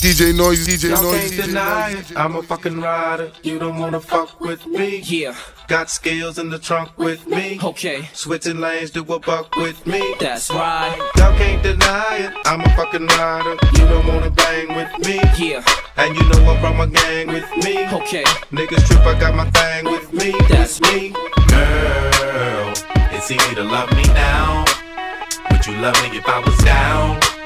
DJ Noise, DJ Y'all Noise, can't DJ deny Noise. it. I'm a fucking rider. You don't wanna fuck with me. Yeah, Got skills in the trunk with me. okay, Switching lanes, do a buck with me. that's right. Y'all can't deny it. I'm a fucking rider. You don't wanna bang with me. Yeah, And you know I'm from a gang with me. okay, Niggas trip, I got my thing with me. That's me. Girl, it's easy to love me now. Would you love me if I was down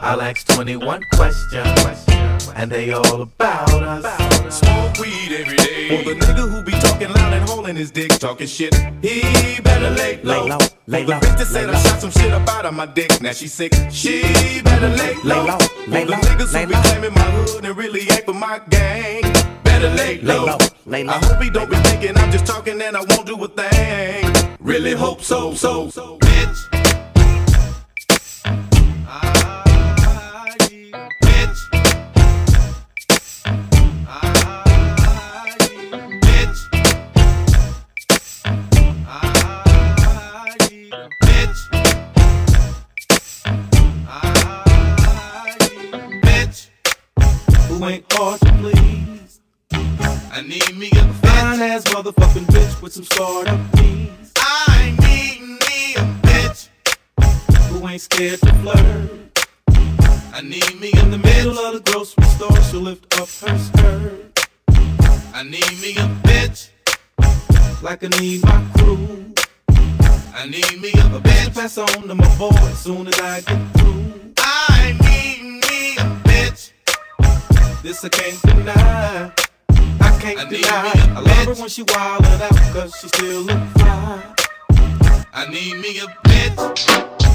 I'll ask 21 questions, and they all about us. Smoke weed every day. For the nigga who be talking loud and holding his dick, talking shit, he better lay low. Lay low, lay low, the bitch that said I shot some shit up out of my dick, now she sick. She better lay low. Lay low, lay For the niggas lay who be claiming my hood and really ain't for my gang, better lay low. low, lay low, I hope he don't be thinking I'm just talking and I won't do a thing. Really hope so, so, so, I need me a fine ass motherfucking bitch with some startup knees. I need me a bitch who ain't scared to flirt. I need me in the middle of the grocery store, she'll lift up her skirt. I need me a bitch, like I need my crew. I need me a bitch, pass on to my boy as soon as I get through. I need me a bitch, this I can't deny. I can't I need deny. me a I love her when she wildin' out, cause she still look fly. I need me a. Bitch.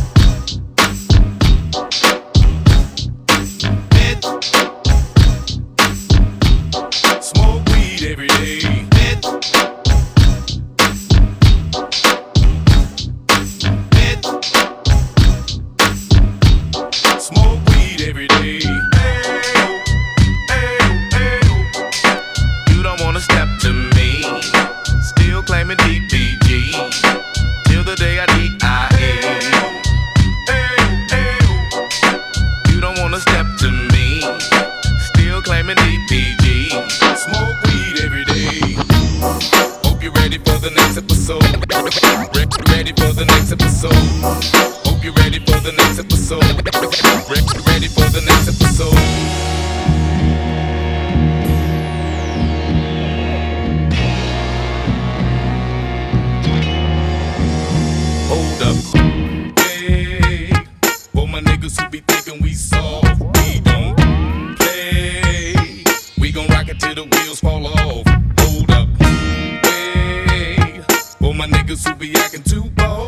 Episode. Hope you're ready for the next episode. Re- Ready for the next episode. Hold up. My niggas who be thinking we soft, we don't play. We gon' rock it till the wheels fall off. Hold up. Hey, for my niggas who be acting too bold,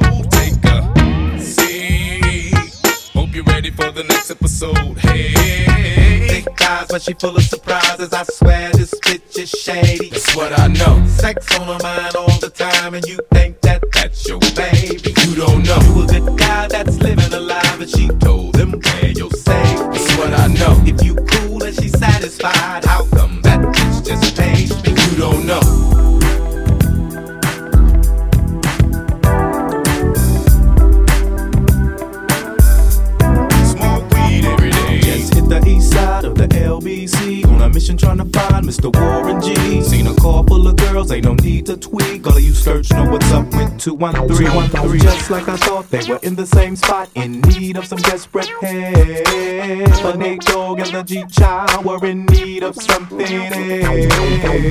for the next episode. Hey, Thick eyes, but she full of surprises. I swear this bitch is shady. that's what I know. Sex on her mind all the time, and you think that that's your baby. You don't know. You a good guy that's living alive, and she told them where you're safe. That's what I know. If you cool and she's satisfied, how come G. Seen a car full of girls, ain't no need to tweak. All of you search know what's up with 213. Just like I thought, they were in the same spot, in need of some desperate help. But Nate Dogg and the G Child were in need of something else.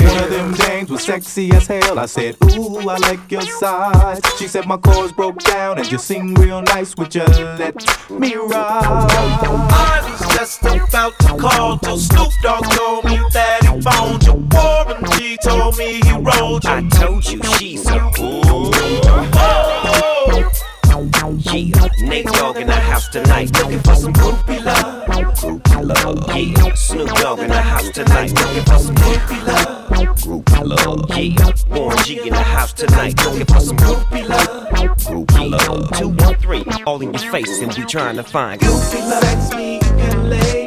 One of them James was sexy as hell. I said, Ooh, I like your size. She said my chords broke down and you sing real nice. Would you let me ride? I was just about to call till Snoop Dogg told me that he phoned you. Warren G told me he rolled you. I told you she's a fool. Oh, Yeah, Nate Dogg in the house tonight, looking for some groupie love. Groupie love. Yeah, Snoop Dogg in the house tonight. Looking for some groupie love. Groupie love. Yeah, Warren G in the house tonight. Looking for some groupie love. Groupie love. Two, one, three, all in your face, and we trying to find groupie love. Sex me, you can lay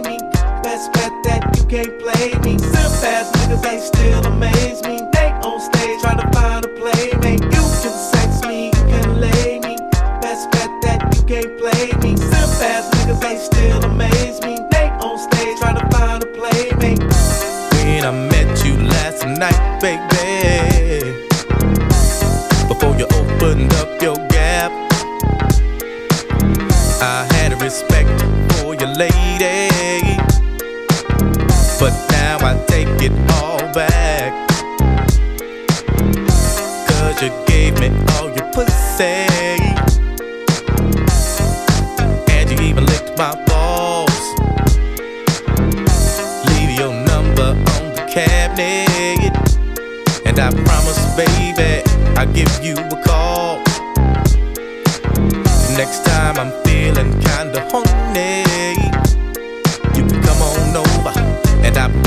you can't play me. Simp ass niggas, they still amaze me. They on stage trying to find a playmate. You can sex me, you can lay me. Best bet that you can't play me. Simp ass niggas, they still amaze me. They on stage trying to find a playmate. When I met you last night, baby. Before you opened up your gap, I had respect for your lady. I'll give you a call. Next time I'm feeling kinda horny, you can come on over and I